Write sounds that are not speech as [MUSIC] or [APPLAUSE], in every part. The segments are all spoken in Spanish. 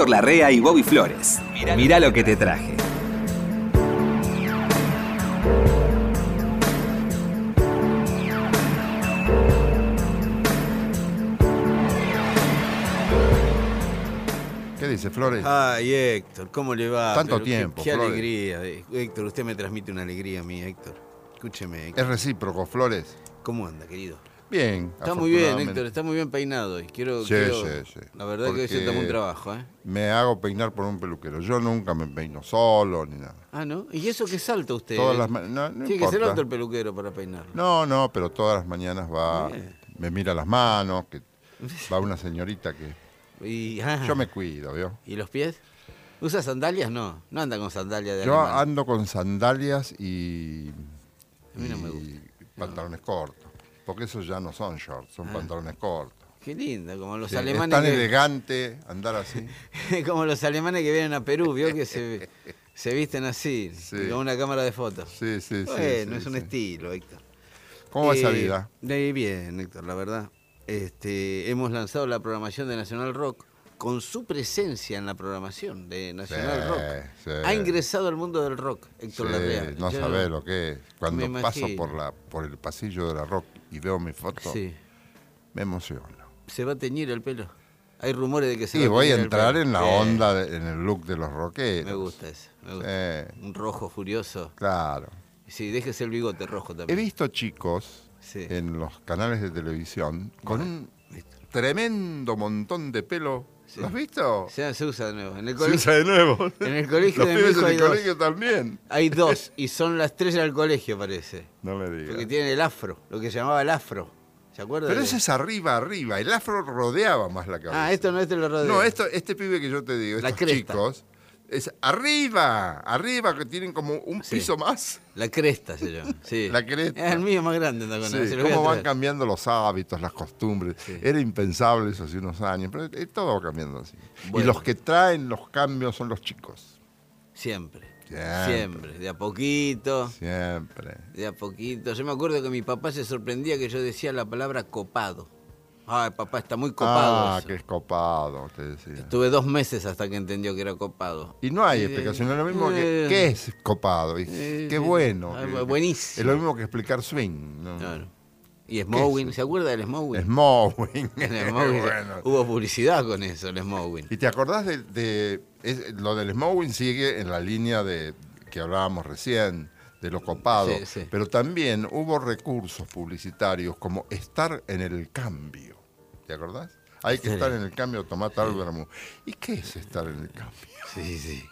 Héctor Larrea y Bobby Flores. Mirá lo que te traje. ¿Qué dice Flores? Ay, Héctor, ¿cómo le va? Tanto Pero qué- tiempo, Qué, Flores. alegría. eh. Héctor, usted me transmite una alegría a mí, Héctor. Escúcheme, Héctor. Es recíproco, Flores. ¿Cómo anda, querido? Bien. Está muy bien. Héctor, está muy bien peinado hoy. Quiero, Sí, quiero- sí, sí. La verdad que hoy se Porque- tomó un trabajo, ¿eh? Me hago peinar por un peluquero. Yo nunca me peino solo ni nada. Ah, ¿no? ¿Y eso qué salta usted? Todas eh? las ma- no, no Tiene que ser el peluquero para peinarlo. No, no, pero todas las mañanas va, me mira las manos, que [LAUGHS] va una señorita que Y, ah, yo me cuido, ¿vio? ¿Y los pies? ¿Usa sandalias? No, no anda con sandalias de Yo alemán. ando con sandalias y, A mí no y me gusta. pantalones cortos, porque esos ya no son shorts, son Ah. pantalones cortos. Qué lindo, como los Sí, es alemanes tan que... elegante andar así. [LAUGHS] como los alemanes que vienen a Perú, vio que se, [LAUGHS] se visten así, Sí. con una cámara de fotos. Sí, sí, sí. bueno, es un estilo, Héctor. ¿Cómo va esa Eh, vida? De ahí bien, Héctor, la verdad. Este, hemos lanzado la programación de Nacional Rock con su presencia en la programación de Nacional Sí, Rock. sí. Ha ingresado al mundo del rock, Héctor Sí, Larrea. no sabés lo que es. Cuando paso por la por el pasillo de la rock y veo mi foto, Sí. me emociono. ¿Se va a teñir el pelo? Hay rumores de que se Sí, va voy a teñir el entrar pelo. en la onda, de- en el look de los rockeros. Me gusta eso. me gusta. Sí, Un rojo furioso. claro. Sí, déjese el bigote rojo He también. visto chicos Sí. en los canales de televisión con un Listo. tremendo montón de pelo. Sí. ¿Lo has visto? Se, se usa de nuevo. En el Se usa de nuevo. en el colegio Los de pibes en hay el dos. colegio también. hay [LAUGHS] dos y son las estrellas del colegio, parece. No me Porque digas. tienen el afro, lo que se llamaba el afro. ¿Se acuerda? Pero ese es arriba, arriba. El afro rodeaba más la cabeza. Ah, esto no, este lo rodea. No, esto, este pibe que yo te digo, estos chicos, es arriba, arriba, que tienen como un Sí. piso más. La cresta se llama. Sí. [LAUGHS] La cresta. Es el mío más grande, anda con Sí, se cómo van cambiando los hábitos, las costumbres. Era impensable eso hace unos años, pero eh, todo va cambiando así. Y los que traen los cambios son los chicos. Siempre. Siempre. Siempre. De a poquito. Siempre. De a poquito. Yo me acuerdo que mi papá se sorprendía que yo decía la palabra copado. Ay, papá, está muy copado. ah, eso. que es copado, te decía. Estuve dos meses hasta que entendió que era copado. Y no hay Eh, explicación, es lo mismo que ¿qué es copado? Y eh, qué bueno. Ah, que- buenísimo. Es lo mismo que explicar swing. ¿no? Claro. Y Smowing, ¿se acuerda del. [LAUGHS] El [LAUGHS] Smowing, Bueno. Hubo publicidad con eso, el Smowing. ¿Y te acordás de, de- es- lo del Smowing sigue en la línea de que hablábamos recién, de lo copado, Sí, sí. pero también hubo recursos publicitarios como estar en el cambio. ¿Te acordás? Hay que estar en el cambio, tomar tal vermú. ¿Y qué es estar en el cambio? Sí, sí.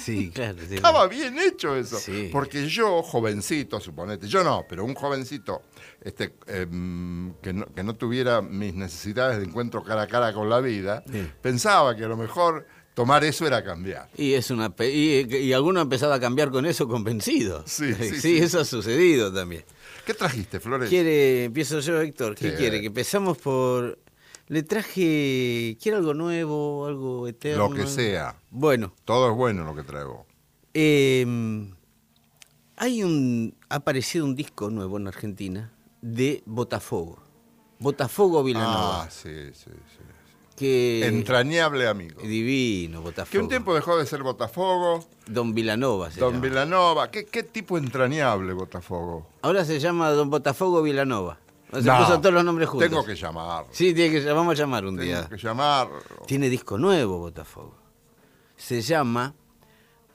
Sí, [LAUGHS] claro. sí. Estaba bien hecho eso. Sí. Porque yo, jovencito, suponete, yo no, pero un jovencito este, em, que, no, que no tuviera mis necesidades de encuentro cara a cara con la vida, Sí. pensaba que a lo mejor tomar eso era cambiar. Y es una y, y alguno ha empezado a cambiar con eso convencido. Sí, sí, eso ha sucedido también. ¿Qué trajiste, Flores? ¿Quiere, empiezo yo, Héctor? ¿Qué quiere? Que empezamos por... Le traje... ¿Quiere algo nuevo, algo eterno? Lo que sea. Bueno, Todo es bueno lo que traigo. eh, hay un... Ha aparecido un disco nuevo en Argentina de Botafogo. Botafogo Vilanova. Ah, sí, sí, sí. que Entrañable amigo. Divino, Botafogo. Que un tiempo dejó de ser Botafogo, Don Vilanova se Don llama. Vilanova. ¿Qué, ¿Qué tipo entrañable Botafogo? Ahora se llama Don Botafogo Vilanova. Se No, puso todos los nombres juntos. Tengo que llamar. Sí, tiene que, vamos a llamar un día. Tengo que llamar. Tiene disco nuevo, Botafogo. Se llama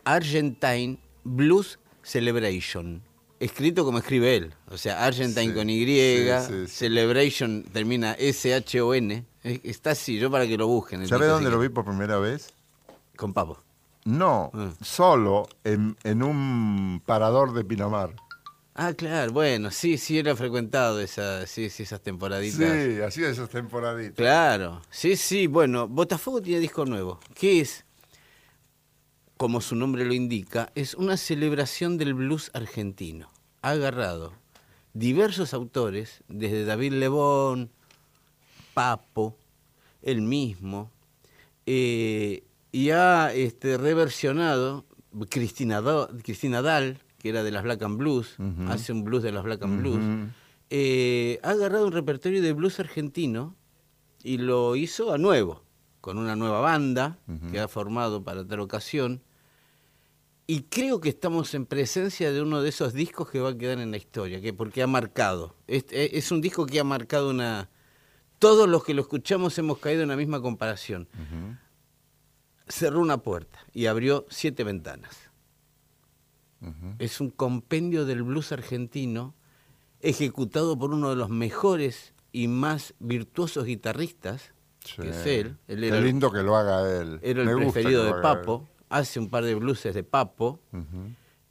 Argentine Blues Celebration. Escrito como escribe él. O sea, Argentine Sí, con Y, sí. Celebration termina S-H-O-N. Está así, yo para que lo busquen. ¿Sabes dónde lo vi por primera vez? Con Pavo. No, Ah. solo en, en un parador de Pinamar. Ah, claro, bueno, sí, sí, era frecuentado esa, sí, sí, esas temporaditas. Sí, de esas temporaditas. Claro, sí, sí, bueno, Botafogo tiene disco nuevo, que es, como su nombre lo indica, es una celebración del blues argentino. Ha agarrado diversos autores, desde David Lebón, Papo, él mismo, eh, y ha este, reversionado Cristina, Do- Cristina Dahl, que era de las Black and Blues, hace un blues de las Black and Blues, eh, ha agarrado un repertorio de blues argentino y lo hizo a nuevo. con una nueva banda que ha formado para tal ocasión. Y creo que estamos en presencia de uno de esos discos que va a quedar en la historia, que porque ha marcado. Es, es un disco que ha marcado una... Todos los que lo escuchamos hemos caído en la misma comparación. Cerró una puerta y abrió siete ventanas. Es un compendio del blues argentino ejecutado por uno de los mejores y más virtuosos guitarristas, que es él. él Qué lindo que lo haga él. Era el preferido de Papo, hace un par de blueses de Papo.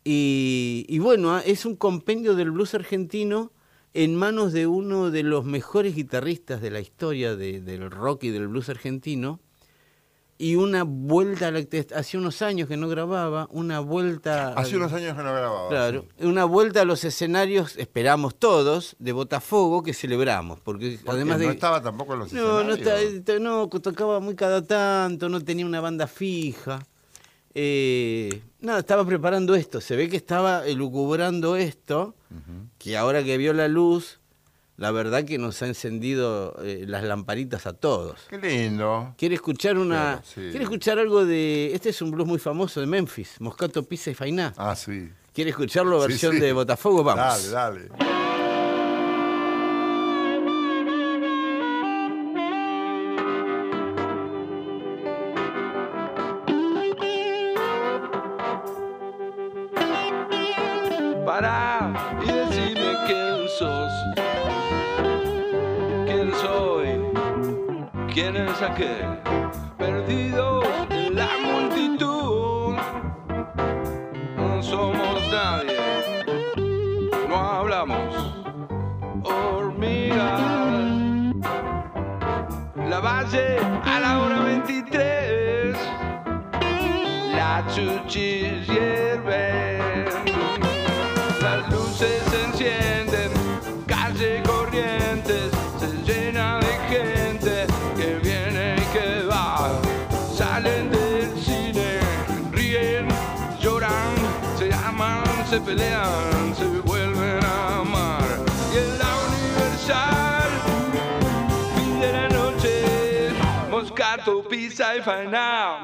y, bueno, ah, es un compendio del blues argentino en manos de uno de los mejores guitarristas de la historia del rock y del blues argentino, y una vuelta, a la, hace unos años que no grababa, una vuelta... Hace unos años que no grababa. Claro, una vuelta a los escenarios, esperamos todos, de Botafogo, que celebramos, porque, además no de... estaba tampoco en los no, escenarios. No, no, tocaba muy cada tanto, no tenía una banda fija. Eh, nada, estaba preparando esto, se ve que estaba elucubrando esto, que ahora que vio la luz, la verdad que nos ha encendido eh, las lamparitas a todos. Qué lindo. ¿Quiere escuchar una ¿Quiere escuchar algo de este es un blues muy famoso de Memphis, Moscato Pizza y Fainá? Ah, sí. ¿Quiere escucharlo versión de Botafogo? Vamos. Dale, dale. ¿Quién es aquel? Perdidos en la multitud. No somos nadie, no hablamos. Hormigas. La base Moscato, pizza y faena,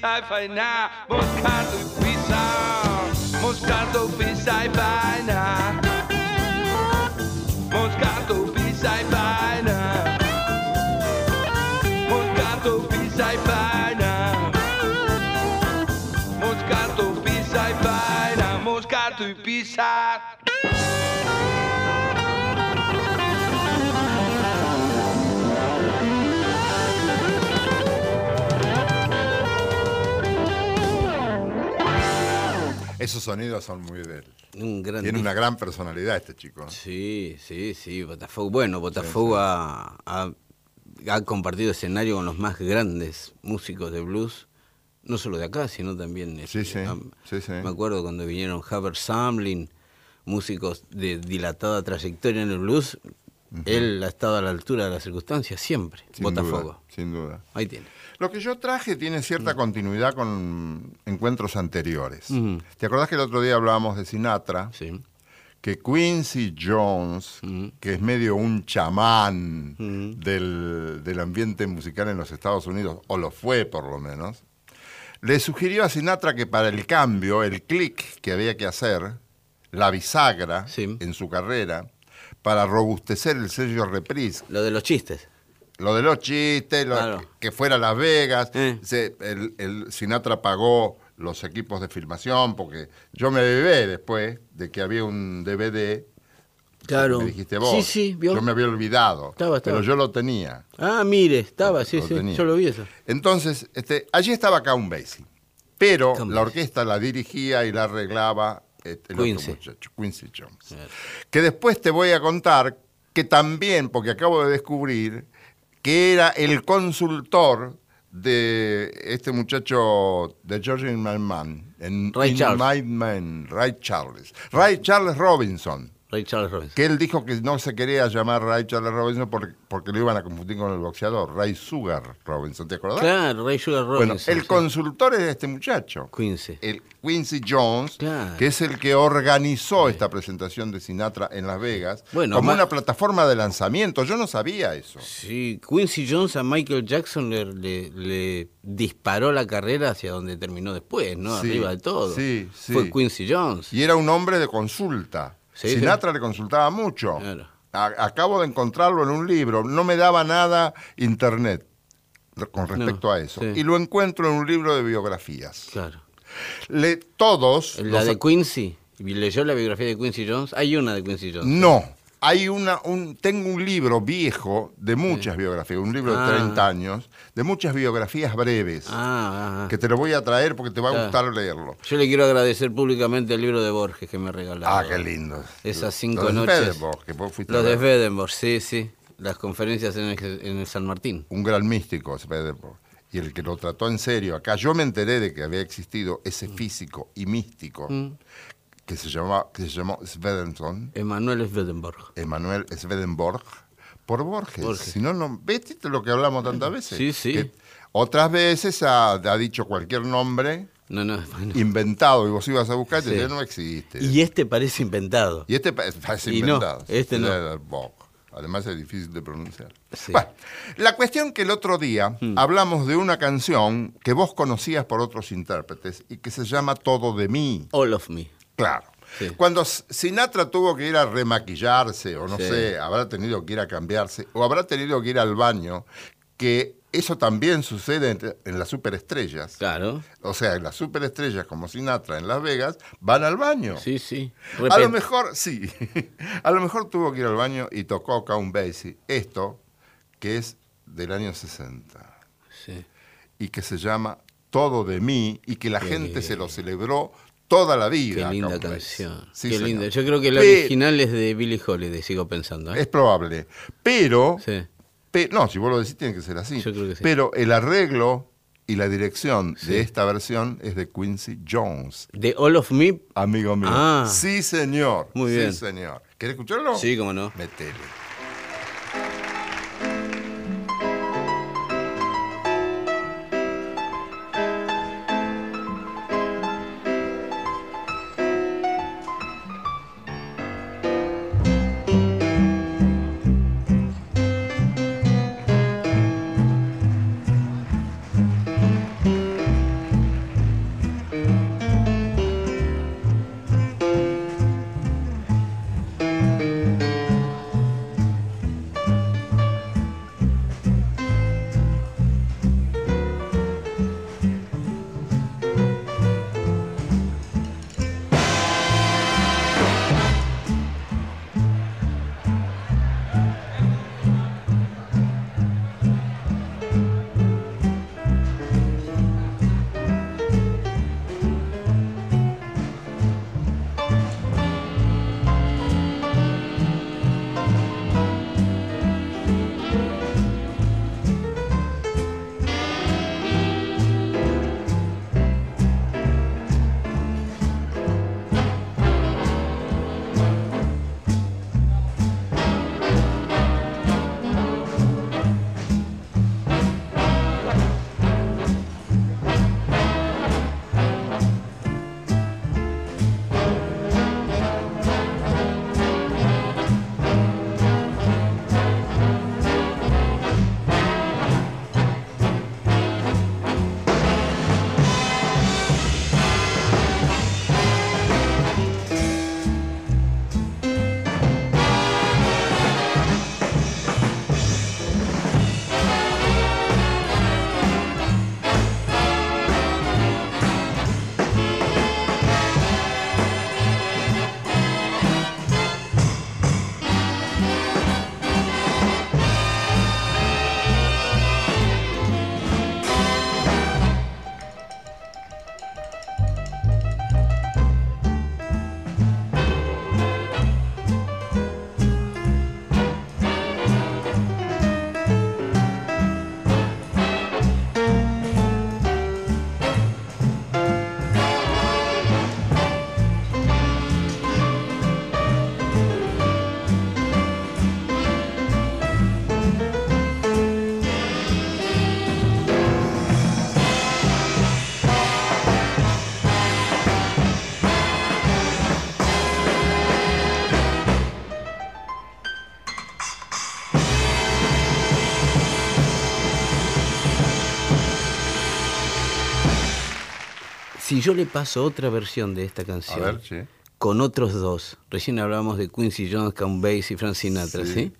Moscato, pizza y faena, Moscato y pizza, Moscato, pizza y faena. Moscato, pizza y faena. Moscato, pizza y faena. Moscato, pizza y faena. Moscato y pizza. Esos sonidos son muy de él. Un gran Tiene una gran personalidad este chico. Sí, sí, sí, Botafogo. Bueno, Botafogo Ha, ha- ha compartido escenario con los más grandes músicos de blues, no solo de acá, sino también... Sí, este, sí, sí, sí. Me acuerdo cuando vinieron Haber Samlin, músicos de dilatada trayectoria en el blues, él ha estado a la altura de las circunstancias siempre, Sin Botafogo. duda, sin duda. Ahí tiene. Lo que yo traje tiene cierta continuidad con encuentros anteriores. ¿Te acordás que el otro día hablábamos de Sinatra? Sí. que Quincy Jones, que es medio un chamán Mm. del, del ambiente musical en los Estados Unidos, o lo fue por lo menos, le sugirió a Sinatra que para el cambio, el clic que había que hacer, la bisagra Sí. en su carrera, para robustecer el sello Reprise, Lo de los chistes. Lo de los chistes, lo- Claro. que fuera Las Vegas, Eh. se- el, el Sinatra pagó los equipos de filmación, porque yo me bebé después de que había un DVD, Claro. me dijiste vos, Sí, sí, vio. yo me había olvidado, Estaba, estaba. pero yo lo tenía. Ah, mire, estaba, sí, Lo sí. tenía. Yo lo vi eso. Entonces, este, allí estaba Count Basie, pero Count la orquesta la dirigía y la arreglaba este, el Quincy. otro muchacho, Quincy Jones. Que después te voy a contar que también, porque acabo de descubrir que era el consultor de este muchacho de George in My Man, en Ray In Charles. My Man, Ray Charles. Ray Charles Robinson, Ray Charles Robinson. que él dijo que no se quería llamar Ray Charles Robinson porque, porque lo iban a confundir con el boxeador, Ray Sugar Robinson, ¿te acordás? Claro, Ray Sugar Bueno, Robinson. el sí. consultor es este muchacho, Quincy. el Quincy Jones, Claro. que es el que organizó esta presentación de Sinatra en Las Vegas Bueno, como ma- una plataforma de lanzamiento. Yo no sabía eso. Sí, Quincy Jones a Michael Jackson le, le- le disparó la carrera hacia donde terminó después, ¿no? Sí, Arriba de todo. sí, sí. Fue Quincy Jones. Y era un hombre de consulta. Sí, Sinatra le consultaba mucho. Claro. A- acabo de encontrarlo en un libro. No me daba nada internet con respecto No, a eso. sí. Y lo encuentro en un libro de biografías. Claro. Le, todos... La los- de Quincy. ¿Leyó la biografía de Quincy Jones? Hay una de Quincy Jones. No, hay una, un, tengo un libro viejo de muchas biografías, un libro de Ah. 30 años, de muchas biografías breves, Ah, que te lo voy a traer porque te va a gustar leerlo. Yo le quiero agradecer públicamente el libro de Borges que me regaló. Ah, qué lindo. Esas cinco Los de noches. Swedenborg, que vos fuiste a Los de. Swedenborg, sí, sí. Las conferencias en el, en el San Martín. Un gran místico, Swedenborg. Y el que lo trató en serio acá, yo me enteré de que había existido ese físico y místico Mm. Que se llamaba, que se llamó Swedenson, Emanuel Swedenborg. Emanuel Swedenborg, por Borges. Borges. Si no, no, ¿viste lo que hablamos tantas veces? Sí, sí. Que otras veces ha, ha dicho cualquier nombre No, no, bueno. inventado y vos ibas a buscar y decían, no existe. Y este parece inventado. Y este pa- parece Y no, inventado. este no. Además es difícil de pronunciar. Sí. Bueno, la cuestión que el otro día Hmm. hablamos de una canción que vos conocías por otros intérpretes y que se llama Todo de mí. All of me. Claro. Sí. Cuando Sinatra tuvo que ir a remaquillarse, o no Sí. sé, habrá tenido que ir a cambiarse, o habrá tenido que ir al baño, que eso también sucede en, en las superestrellas. Claro. O sea, en las superestrellas como Sinatra en Las Vegas van al baño. Sí, sí. A lo mejor, sí. [LAUGHS] A lo mejor tuvo que ir al baño y tocó Count Basie. Esto, que es del año 60 Sí. y que se llama Todo de mí y que la gente se lo celebró toda la Qué vida. a linda canción. Sí, Qué linda. Yo creo que la Pe- original es de Billie Holiday, sigo pensando. ¿eh? Es probable. Pero, Sí. pe- no, si vos lo decís tiene que ser así. Yo creo que sí. Pero el arreglo y la dirección Sí. de esta versión es de Quincy Jones. De All of Me. Amigo mío. Ah. Sí, señor. Muy sí, bien. señor. ¿Querés escucharlo? Sí, cómo no. Metele. Si yo le paso otra versión de esta A canción, ver, sí. con otros dos, recién hablábamos de Quincy Jones, Count Basie y Frank Sinatra, Sí. ¿sí?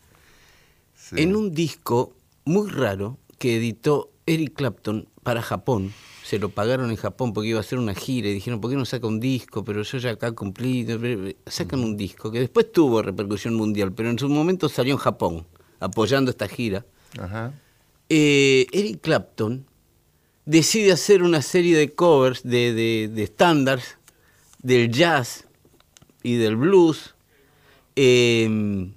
sí. En un disco muy raro que editó Eric Clapton para Japón. Se lo pagaron en Japón porque iba a hacer una gira y dijeron, ¿por qué no saca un disco? Pero yo ya acá cumplí. Sacan un disco que después tuvo repercusión mundial, pero en su momento salió en Japón apoyando esta gira. Ajá. Eh, Eric Clapton decide hacer una serie de covers de, de, de estándares del jazz y del blues eh,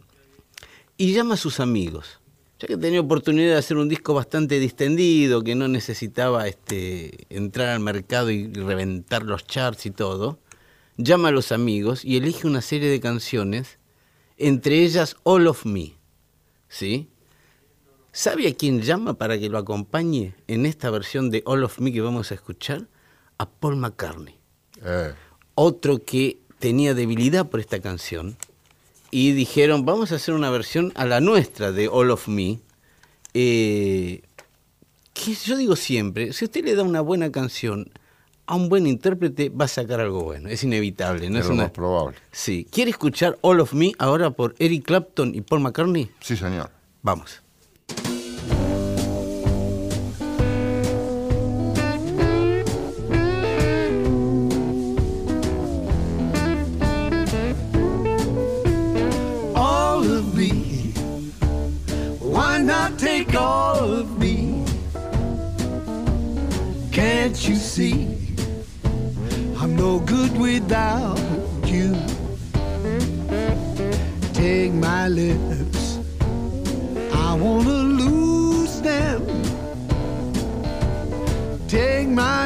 y llama a sus amigos. Ya que tenía oportunidad de hacer un disco bastante distendido, que no necesitaba este, entrar al mercado y reventar los charts y todo, llama a los amigos y elige una serie de canciones, entre ellas All of Me. ¿Sí? ¿Sabe a quién llama para que lo acompañe en esta versión de All of Me que vamos a escuchar? A Paul McCartney, Eh, otro que tenía debilidad por esta canción. Y dijeron, vamos a hacer una versión a la nuestra de All of Me. Eh, que yo digo siempre, si usted le da una buena canción a un buen intérprete, va a sacar algo bueno. Es inevitable. ¿no? es Es lo una... más probable. Sí. ¿Quiere escuchar All of Me ahora por Eric Clapton y Paul McCartney? Sí, señor. Vamos. See? I'm no good without you. Take my lips, I wanna lose them. Take my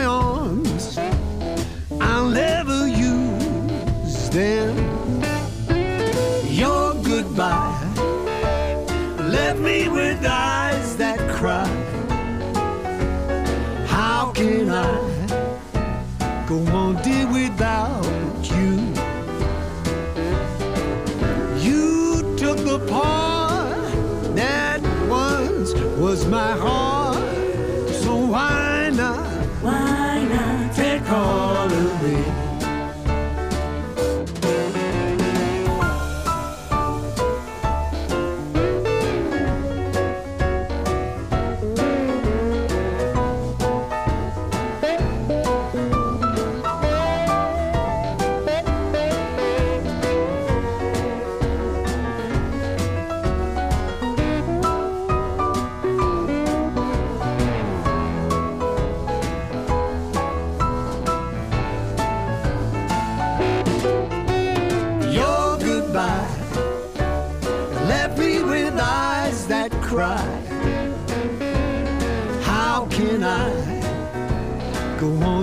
go on,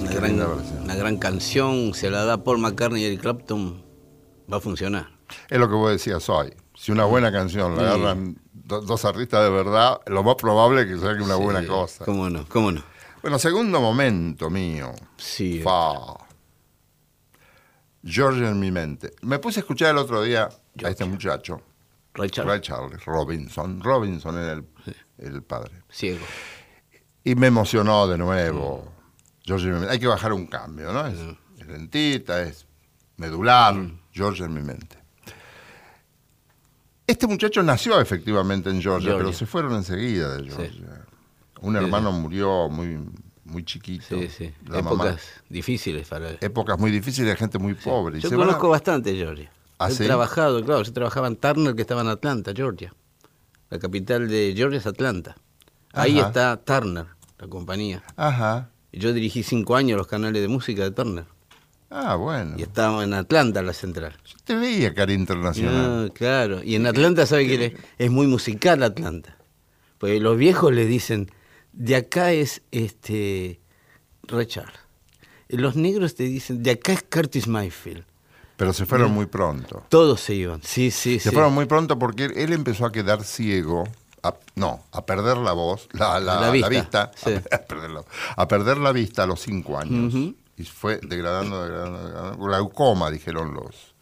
Una gran, una canción, se la da Paul McCartney y Eric Clapton, va a funcionar. Es lo que vos decías hoy. Si una buena canción la Sí. agarran do- dos artistas de verdad, lo más probable es que salga una buena cosa. ¿Cómo no? ¿Cómo no? Bueno, segundo momento mío. Sí. Fa. George en mi mente. Me puse a escuchar el otro día a este muchacho, Ray Charles, Ray Charles, Robinson. Robinson era el, el padre. ciego. Y me emocionó de nuevo. George en mi mente. Hay que bajar un cambio, ¿no? Es, es lentita, es medular. George en mi mente. Este muchacho nació efectivamente en Georgia, Georgia. pero se fueron enseguida de Georgia. Un hermano murió muy, muy chiquito. Sí, sí. La mamá- Épocas difíciles para él. épocas muy difíciles de gente muy pobre. Yo a- conozco bastante Georgia. ¿Ah, He trabajado, claro, yo trabajaba en Turner, que estaba en Atlanta, Georgia. La capital de Georgia es Atlanta. Ahí Ajá. está Turner, la compañía. Ajá. Yo dirigí cinco años los canales de música de Turner. Ah, bueno. Y estaba en Atlanta, la central. Yo te veía cara internacional. Ah, claro. Y en Atlanta, ¿sabe que le- es muy musical Atlanta? Porque los viejos le dicen, de acá es este. Y Los negros te dicen, de acá es Curtis Mayfield. Pero se fueron muy pronto. Todos se iban. Sí, sí, Se sí. fueron muy pronto porque él empezó a quedar ciego. A- no, a perder la voz, la, la- La la vista, sí. [LAUGHS] a, perder la, a perder la vista a los cinco años. Y fue degradando, degradando, degradando. Glaucoma, dijeron los,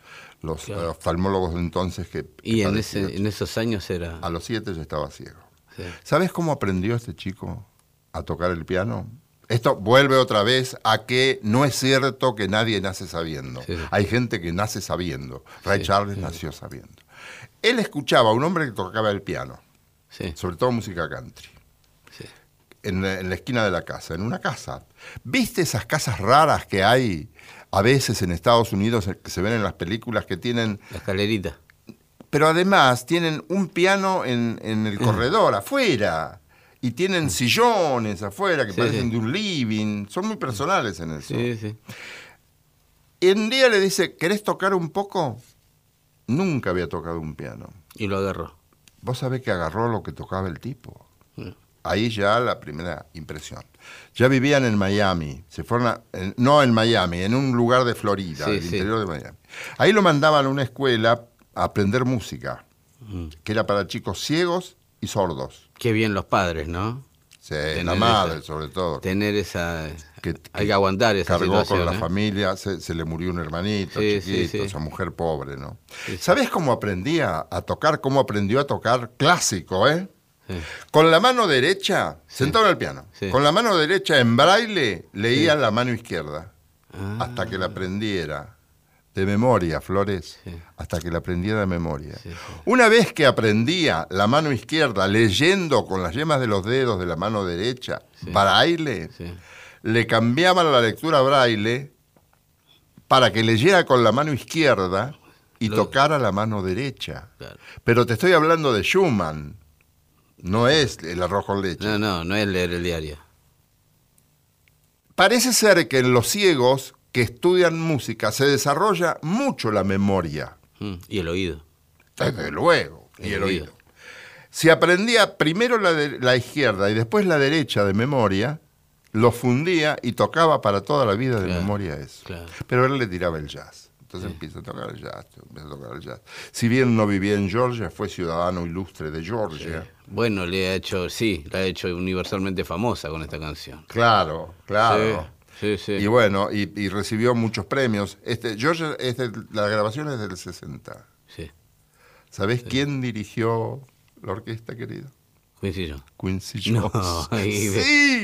los Claro. eh, oftalmólogos de entonces que, Y en, ese, en esos años era... a los siete ya estaba ciego. sí. ¿Sabes cómo aprendió este chico a tocar el piano? Esto vuelve otra vez a que no es cierto que nadie nace sabiendo. Sí. Hay gente que nace sabiendo. Ray Charles nació sabiendo. Él escuchaba a un hombre que tocaba el piano, Sí, sobre todo música country, sí. en, la- en la esquina de la casa, en una casa. ¿Viste esas casas raras que hay a veces en Estados Unidos eh, que se ven en las películas que tienen La escalerita. pero además tienen un piano en, en el corredor, afuera. Y tienen sillones afuera que Sí, parecen sí. de un living. Son muy personales en eso. Sí, sí. Y un día le dice, ¿querés tocar un poco? Nunca había tocado un piano. Y lo agarró. Vos sabés que agarró lo que tocaba el tipo. Mm. Ahí ya la primera impresión. Ya vivían en Miami. Se fueron a- en- no en Miami, en un lugar de Florida, Sí, el sí. interior de Miami. Ahí lo mandaban a una escuela a aprender música, Mm. que era para chicos ciegos y sordos. Qué bien los padres, ¿no? Sí, Tener la madre, esa- sobre todo. Tener esa... que, hay que aguantar esa cargó con la ¿eh? familia, se, se le murió un hermanito Sí, chiquito, sí. esa mujer pobre, ¿no? ¿Sabés cómo aprendía a tocar? ¿Cómo aprendió a tocar clásico, eh? Con la mano derecha, sentado en el piano, con la mano derecha en braille, leía la mano izquierda, Ah, hasta que la aprendiera de memoria, Flores, Sí. hasta que la aprendiera de memoria. Sí, sí. Una vez que aprendía la mano izquierda leyendo con las yemas de los dedos de la mano derecha, braille, sí. Le cambiaban la lectura a braille para que leyera con la mano izquierda y Lo- tocara la mano derecha. Claro. Pero te estoy hablando de Schumann, no es el arroz con leche. No, no, no es leer el diario. Parece ser que en los ciegos que estudian música se desarrolla mucho la memoria, Mm, Y el oído. desde luego, y El el oído. oído. Si aprendía primero la, de- la izquierda y después la derecha de memoria, lo fundía y tocaba para toda la vida de Claro, memoria eso. claro. Pero él le tiraba el jazz. Entonces empieza a tocar el jazz, empieza a tocar el jazz. Si bien no vivía en Georgia, fue ciudadano ilustre de Georgia. Bueno, le ha hecho, sí, la ha hecho universalmente famosa con esta canción. Claro, claro. Sí. Y bueno, y, y recibió muchos premios. Este, Georgia, es del- la grabación es del 60. sí. ¿Sabés quién dirigió la orquesta, querido? Quincy Jones. Quincy No, Jones. [LAUGHS] ahí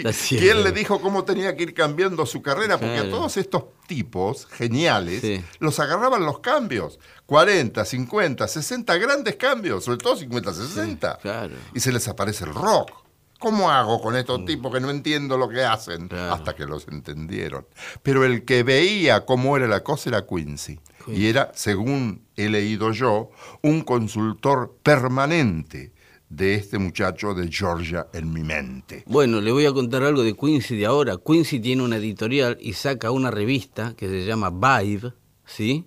ve- sí, ¿quién le dijo cómo tenía que ir cambiando su carrera? Porque a todos estos tipos geniales Sí. los agarraban los cambios. 40, 50, 60 grandes cambios, sobre todo 50, 60. claro. Y se les aparece el rock. ¿Cómo hago con estos tipos que no entiendo lo que hacen? Mm. Claro. Hasta que los entendieron. Pero el que veía cómo era la cosa era Quincy. Quincy. Y era, según he leído yo, un consultor permanente de este muchacho de Georgia en mi mente. Bueno, le voy a contar algo de Quincy de ahora. Quincy tiene una editorial y saca una revista que se llama Vibe, ¿sí?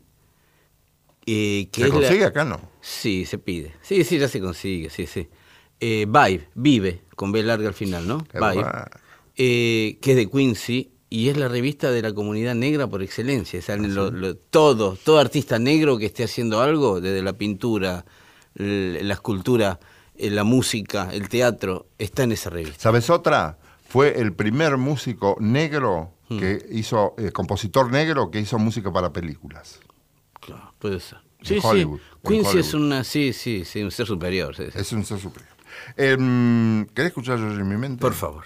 Eh, que ¿Se la- consigue acá no? Sí, se pide. Sí, sí, ya se consigue, sí, sí. Eh, Vibe, vive, con B larga al final, ¿no? Qué Vibe. eh, que es de Quincy y es la revista de la comunidad negra por excelencia. Salen lo- lo- todo, todo artista negro que esté haciendo algo, desde la pintura, la escultura, la música, el teatro, está en esa revista. ¿Sabes otra? Fue el primer músico negro Hmm. que hizo, eh, compositor negro que hizo música para películas. Claro, puede ser. En Sí, Hollywood, sí. Quincy es una, sí, sí, sí, un ser superior. sí, sí. Es un ser superior. Em, ¿Querés escuchar Georgia en mi mente? Por favor.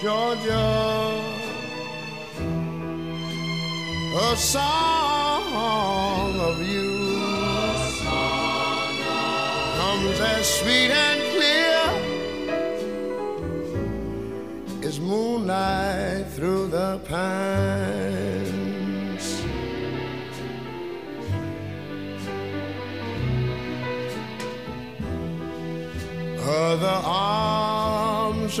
Georgia, a song of you comes as sweet and clear as moonlight through the pines. Other arms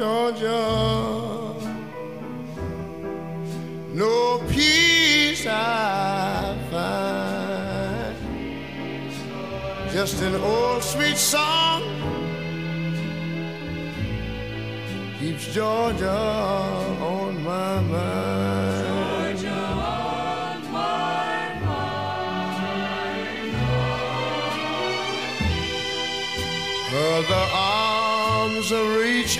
Georgia, no peace I find just an old sweet song keeps Georgia on my mind. Georgia on my mind. Other arms reach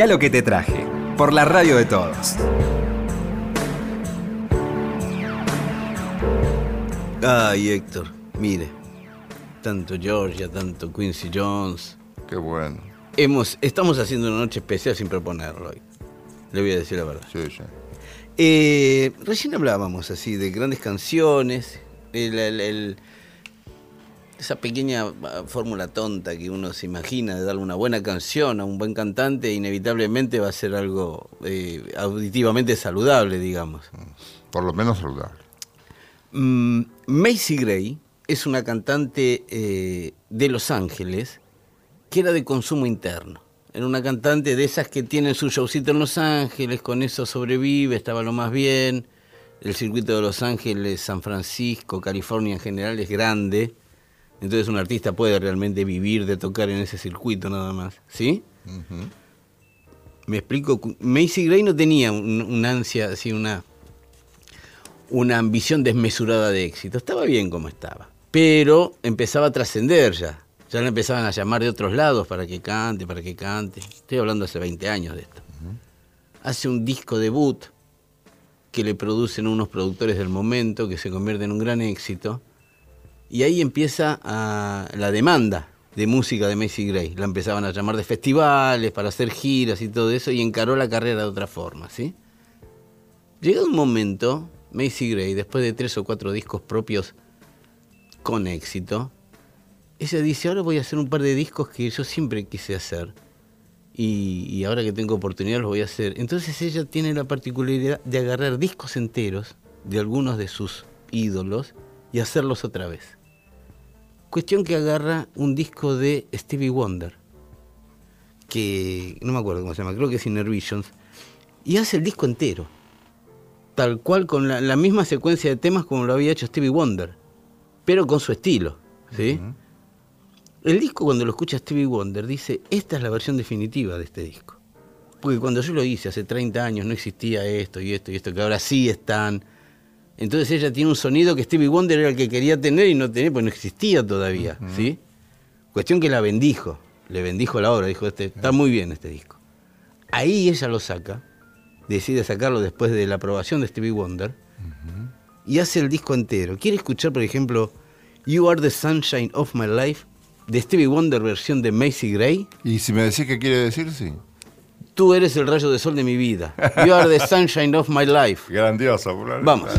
Mirá lo que te traje, por la radio de todos. Ay, Héctor, mire. Tanto Georgia, tanto Quincy Jones. Qué bueno. Hemos, estamos haciendo una noche especial sin proponerlo hoy. Le voy a decir la verdad. Sí, sí. Eh, recién hablábamos así de grandes canciones, el- el- el- esa pequeña ah, fórmula tonta que uno se imagina de darle una buena canción a un buen cantante, inevitablemente va a ser algo eh, auditivamente saludable, digamos. Por lo menos saludable. Mm, Macy Gray es una cantante eh, de Los Ángeles que era de consumo interno. Era una cantante de esas que tienen su showcito en Los Ángeles, con eso sobrevive, estaba lo más bien. El circuito de Los Ángeles, San Francisco, California en general es grande. Entonces un artista puede realmente vivir de tocar en ese circuito nada más. ¿Sí? Me explico. Macy Gray no tenía un, un ansia, así una, una ambición desmesurada de éxito. Estaba bien como estaba. Pero empezaba a trascender ya. Ya la empezaban a llamar de otros lados para que cante, para que cante. Estoy hablando hace 20 años de esto. Hace un disco debut que le producen unos productores del momento, que se convierte en un gran éxito. Y ahí empieza ah, la demanda de música de Macy Gray. La empezaban a llamar de festivales, para hacer giras y todo eso, y encaró la carrera de otra forma, ¿sí? Llegado un momento, Macy Gray, después de tres o cuatro discos propios con éxito, ella dice, ahora voy a hacer un par de discos que yo siempre quise hacer. Y, y ahora que tengo oportunidad los voy a hacer. Entonces ella tiene la particularidad de agarrar discos enteros de algunos de sus ídolos y hacerlos otra vez. Cuestión que agarra un disco de Stevie Wonder, que no me acuerdo cómo se llama, creo que es Inner Visions, y hace el disco entero, tal cual con la, la misma secuencia de temas como lo había hecho Stevie Wonder, pero con su estilo. ¿sí? El disco cuando lo escucha Stevie Wonder dice, esta es la versión definitiva de este disco. Porque cuando yo lo hice hace 30 años no existía esto y esto y esto, que ahora sí están. Entonces ella tiene un sonido que Stevie Wonder era el que quería tener y no tenía, pues no existía todavía, ¿sí? Cuestión que la bendijo, le bendijo la obra, dijo, este, está muy bien este disco. Ahí ella lo saca, decide sacarlo después de la aprobación de Stevie Wonder, y hace el disco entero. ¿Quiere escuchar, por ejemplo, You Are the Sunshine of My Life, de Stevie Wonder versión de Macy Gray? Y si me decís qué quiere decir, sí. Tú eres el rayo de sol de mi vida. You are the sunshine of my life. Grandioso. Vamos.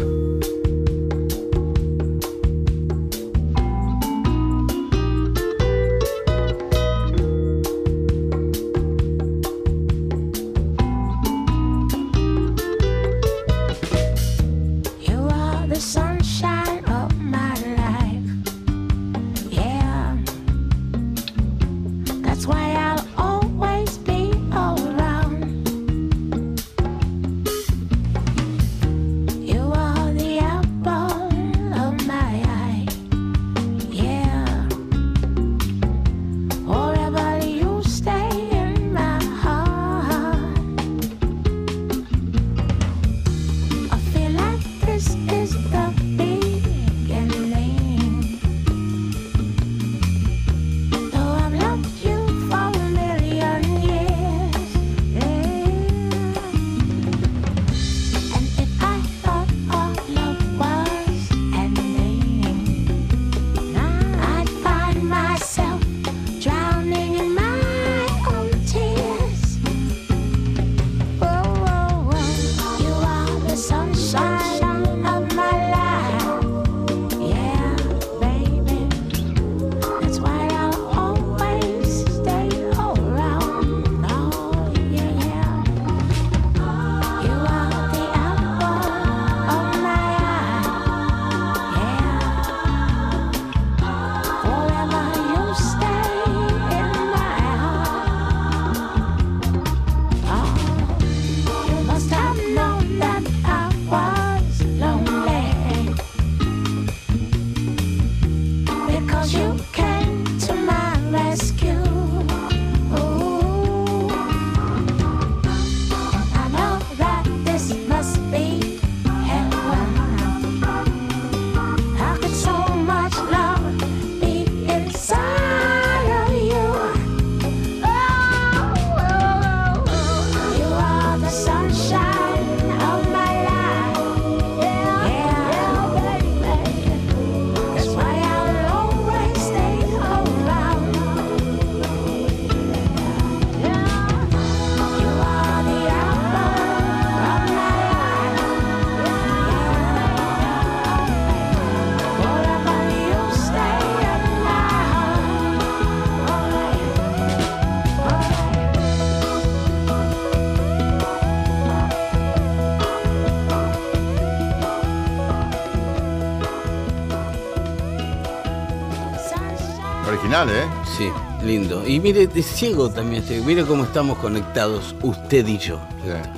Sí, lindo. Y mire, de ciego también estoy. Mire cómo estamos conectados, usted y yo. Sí.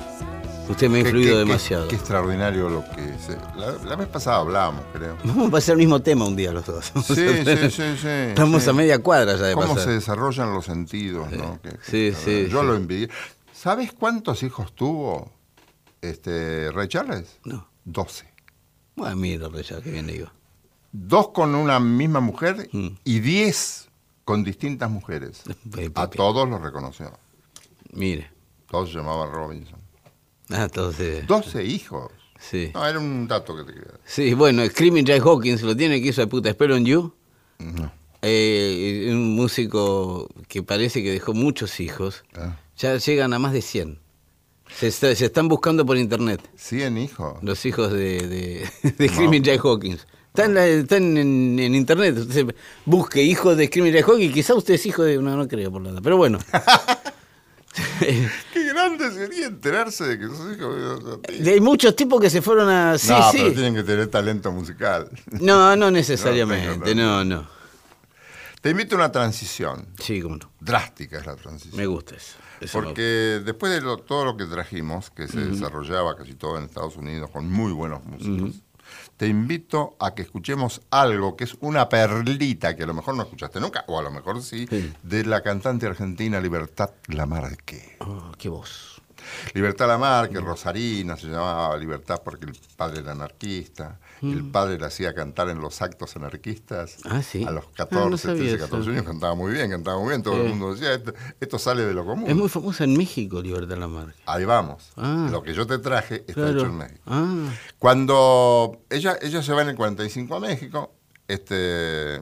Usted me ha influido qué- demasiado. Qué, qué extraordinario lo que se- la, la vez pasada hablábamos, creo. [LAUGHS] Vamos a pasar el mismo tema un día los dos. Sí, sí, sí, sí. Estamos sí. a media cuadra ya de Cómo pasar. se desarrollan los sentidos, ¿no? Que- Sí, que- sí, Yo sí. lo envidié. ¿Sabes cuántos hijos tuvo este Ray Charles? No. 12. Bueno, mira, Reyes, que bien digo. Dos con una misma mujer Mm. y 10 con distintas mujeres. Pe- A pe- todos los reconoció. Mire. Todos se llamaban Robinson. Ah, entonces. 12 hijos. Sí. No, era un dato que te quería. Sí, bueno, Screaming Jay Hawkins lo tiene que hizo de puta. Spell on You. No. Eh, un músico que parece que dejó muchos hijos. Ah. Ya llegan a más de 100. Se, está- se están buscando por internet 100 hijos. los hijos de, de, [LAUGHS] de Screaming Jay Hawkins. Está en, la- está en, en- internet. Usted busque hijo de Screamer Hawk y quizá usted es hijo de. No, no creo por nada. Pero bueno. [LAUGHS] Qué grande sería enterarse de que sos hijo de... Hay muchos tipos que se fueron a. Sí, no, sí. pero tienen que tener talento musical. No, no [LAUGHS] necesariamente. No No. Te invito a una transición. Sí, cómo no. Drástica es la transición. Me gusta eso. Porque después de lo- todo lo que trajimos, que se desarrollaba casi todo en Estados Unidos con muy buenos músicos, te invito a que escuchemos algo que es una perlita que a lo mejor no escuchaste nunca, o a lo mejor sí, Sí. de la cantante argentina Libertad Lamarque. Oh, qué voz. Libertad Lamarque, Rosarina, se llamaba Libertad porque el padre era anarquista. El padre la hacía cantar en los actos anarquistas. Ah, ¿sí? A los Ah, 14, no sabía 13, eso. 14 años cantaba muy bien, cantaba muy bien. Todo el mundo decía, esto, esto sale de lo común. Es muy famosa en México, Libertad Lamarque. Ahí vamos. Ah. Lo que yo te traje está Claro. hecho en México. Ah, Cuando ella, ella se va en el 45 a México, este,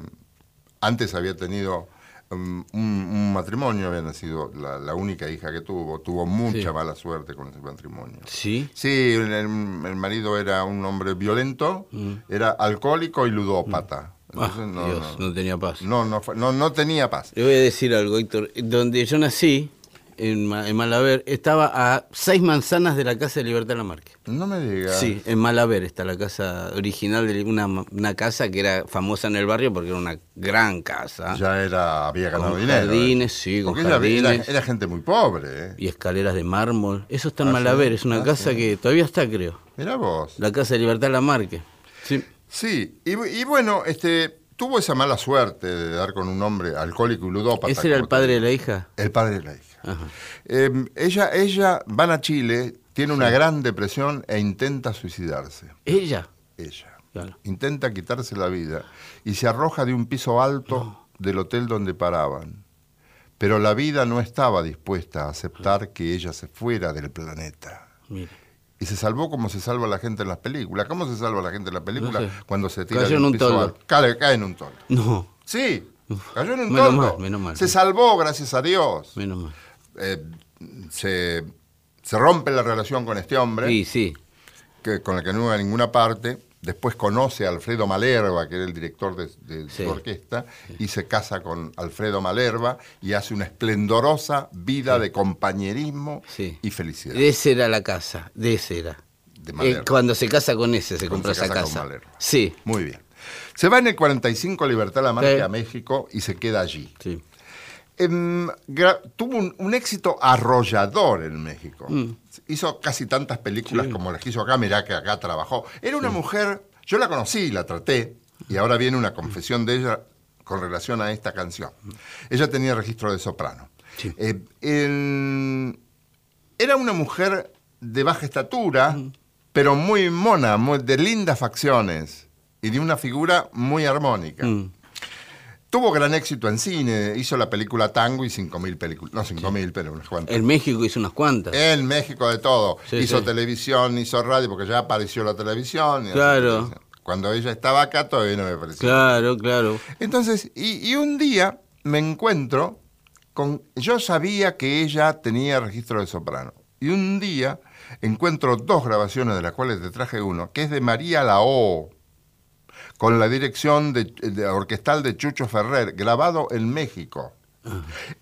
antes había tenido un, un matrimonio, había nacido la, la única hija que tuvo, tuvo mucha Sí. mala suerte con ese matrimonio. sí. Sí, el, el marido era un hombre violento, era alcohólico y ludópata. Entonces, Mm. Ah, no, Dios, no, no tenía paz. no, no no- no tenía paz. Le voy a decir algo, Héctor. Donde yo nací, en, en Malaber, estaba a seis manzanas de la casa de Libertad Lamarque. No me digas. Sí, en Malaber está la casa original de una, una casa que era famosa en el barrio porque era una gran casa. Ya era, había ganado Con dinero. ¿eh? jardines, sí, con Porque era- jardines. Era, gente muy pobre, ¿eh? Y escaleras de mármol. Eso está en Ah, Malaber, sí. es una Ah, casa sí. que todavía está, creo. Mira vos. La casa de Libertad Lamarque. Sí. Sí, y, y bueno, este, tuvo esa mala suerte de dar con un hombre alcohólico y ludópata. ¿Ese era el padre de la hija? El padre de la hija. Ajá. Eh, ella, ella van a Chile, tiene una gran depresión e intenta suicidarse. ¿Ella? Ella. Claro. Intenta quitarse la vida y se arroja de un piso alto del hotel donde paraban. Pero la vida no estaba dispuesta a aceptar que ella se fuera del planeta. Mire. Y se salvó como se salva la gente en las películas. ¿Cómo se salva la gente en las películas? No sé. Cuando se tira Cayó en un toldo. Cae, cae en un toldo. No, Sí, cayó en un Menos toldo. mal, menos mal. Se salvó, gracias a Dios. menos mal. Eh, se, se rompe la relación con este hombre, Sí, sí. que, con el que no iba a ninguna parte. Después conoce a Alfredo Malerva, que era el director de, de Sí. su orquesta, y se casa con Alfredo Malerva y hace una esplendorosa vida de compañerismo y felicidad. De ese era la casa, de ese era. De. Eh, cuando se casa con ese, se compra esa casa con casa. Malerva. Sí, Muy bien. Se va en el 45 Libertad Lamarque Sí. a México y se queda allí. sí. Em, tuvo un, un éxito arrollador en México. Mm. Hizo casi tantas películas como las que hizo acá. Mirá que acá trabajó. Era una mujer, yo la conocí, la traté, y ahora viene una confesión de ella con relación a esta canción. Ella tenía registro de soprano. Sí. Eh, era una mujer de baja estatura, pero muy mona, muy- de lindas facciones y de una figura muy armónica. Mm. Tuvo gran éxito en cine, hizo la película Tango y 5.000 películas, no 5.000, pero unas cuantas. En México hizo unas cuantas. En México de todo. Sí, hizo sí. televisión, hizo radio, porque ya apareció la televisión. Claro. televisión. Cuando ella estaba acá todavía no me pareció. Claro, claro. Entonces, y, y un día me encuentro con... Yo sabía que ella tenía registro de soprano. Y un día encuentro dos grabaciones de las cuales te traje uno, que es de María Lao, con la dirección de, de orquestal de Chucho Ferrer, grabado en México.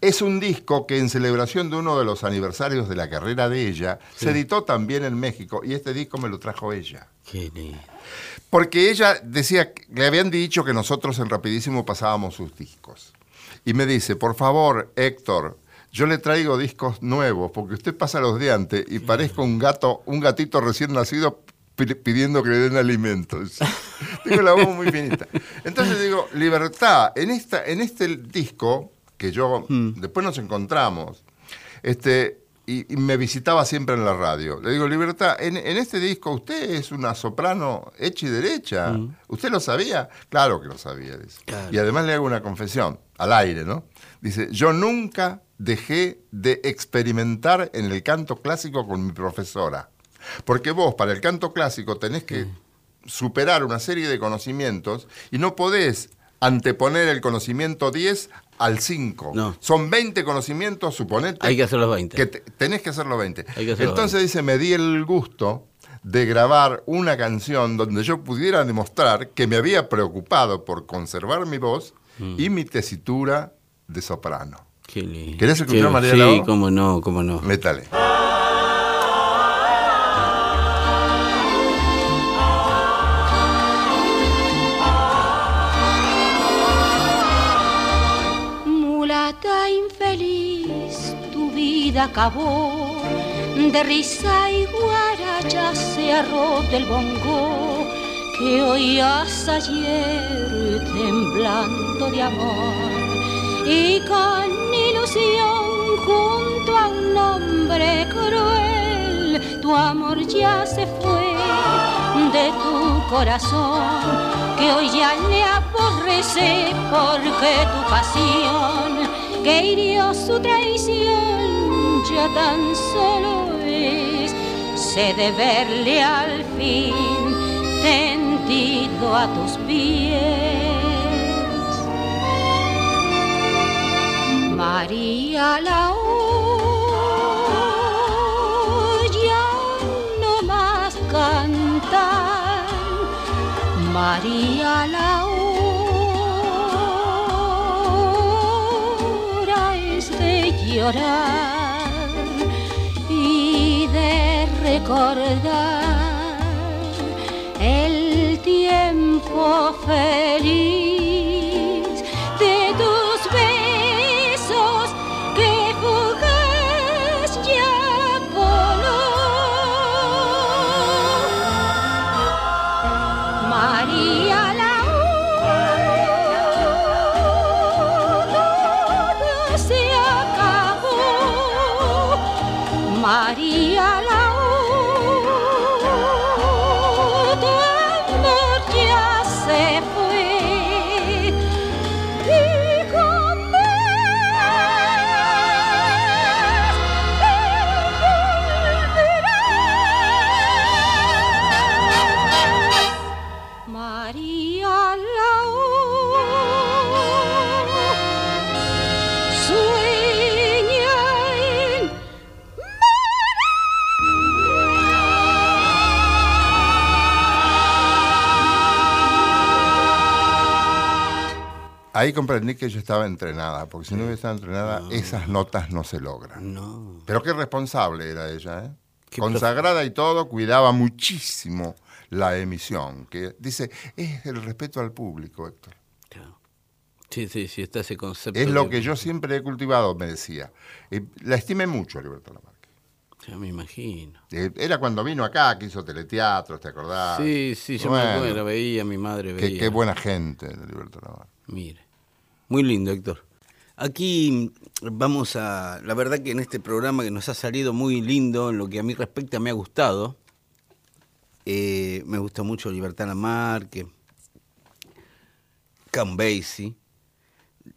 Es un disco que en celebración de uno de los aniversarios de la carrera de ella, se editó también en México y este disco me lo trajo ella. Qué lindo. Porque ella decía, le habían dicho que nosotros en Rapidísimo pasábamos sus discos. Y me dice, por favor, Héctor, yo le traigo discos nuevos, porque usted pasa los de antes y parezco un gato, un gatito recién nacido pidiendo que le den alimentos. [LAUGHS] Tengo la voz muy finita. Entonces digo, libertad, en, esta, en este disco, que yo, después nos encontramos, este, y, y me visitaba siempre en la radio. Le digo, Libertad, en, en este disco usted es una soprano hecha y derecha. ¿Usted lo sabía? Claro que lo sabía. dice. Claro. Y además le hago una confesión, al aire, ¿no? Dice, yo nunca dejé de experimentar en el canto clásico con mi profesora. Porque vos, para el canto clásico, tenés que superar una serie de conocimientos y no podés anteponer el conocimiento 10 al 5. No. Son 20 conocimientos, suponete Hay que hacer los 20. que te- tenés que hacerlo 20. Hay que hacerlo Entonces dice, me di el gusto de grabar una canción donde yo pudiera demostrar que me había preocupado por conservar mi voz y mi tesitura de soprano. Qué lindo. ¿Querés escuchar María Sí, Lao? cómo no, cómo no. Métale. Acabó. De risa y guaracha se ha roto el bongo que oías ayer temblando de amor. Y con ilusión junto a un hombre cruel, tu amor ya se fue de tu corazón, que hoy ya le aborrece porque tu pasión, que hirió su traición, ya tan solo es, sé de verle al fin tendido a tus pies. María la ya no más cantar. María la hora de llorar recordar el tiempo feliz Ahí comprendí que yo estaba entrenada, porque si no hubiera estado entrenada, esas notas no se logran. No. Pero qué responsable era ella, ¿eh? Qué Consagrada y todo, cuidaba muchísimo la emisión. Que dice, es el respeto al público, Héctor. Claro. Sí, sí, sí, está ese concepto. Es lo de- que yo siempre he cultivado, me decía. La estimé mucho a Libertad Lamarque. Ya me imagino. Eh, Era cuando vino acá, que hizo teleteatro, ¿te acordás? Sí, sí, yo Bueno, me acuerdo, veía, mi madre Qué, veía. qué buena gente, de Libertad Lamarque. Mire, muy lindo, Héctor. Aquí vamos a, la verdad que en este programa que nos ha salido muy lindo, en lo que a mí respecta me ha gustado, eh, me gusta mucho Libertad Lamarque, Count Basie.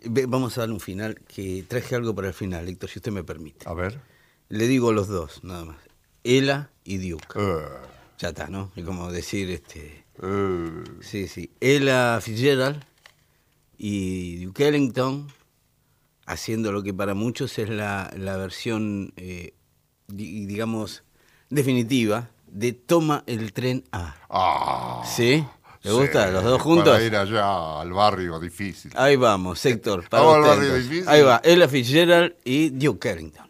Vamos a darle un final, que traje algo para el final, Héctor, si usted me permite. A ver. Le digo los dos, nada más. Ella y Duke. Eh, Ya está, ¿no? Es como decir, este... eh. Sí, sí. Ella Fitzgerald y Duke Ellington haciendo lo que para muchos es la, la versión, eh, di- digamos, definitiva de Toma el tren A. Ah, ¿Sí? ¿Le sí, gusta? ¿Los dos juntos? Para ir allá al barrio difícil. Ahí vamos, Héctor. para Vamos al barrio difícil. Ahí va, Ella Fitzgerald y Duke Ellington.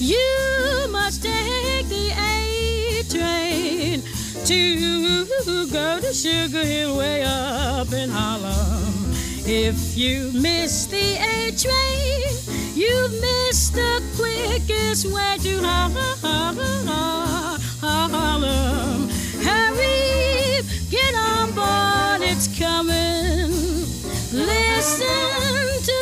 You must take the air to go to Sugar Hill way up in Harlem. If you miss the A train, you've missed the quickest way to Harlem. Hurry, get on board, it's coming. Listen to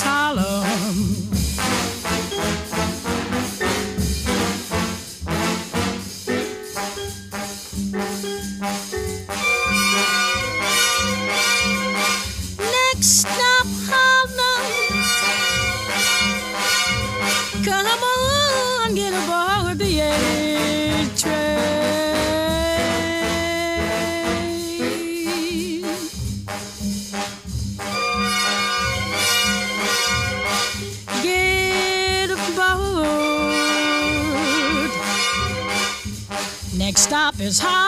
Harlem. is high.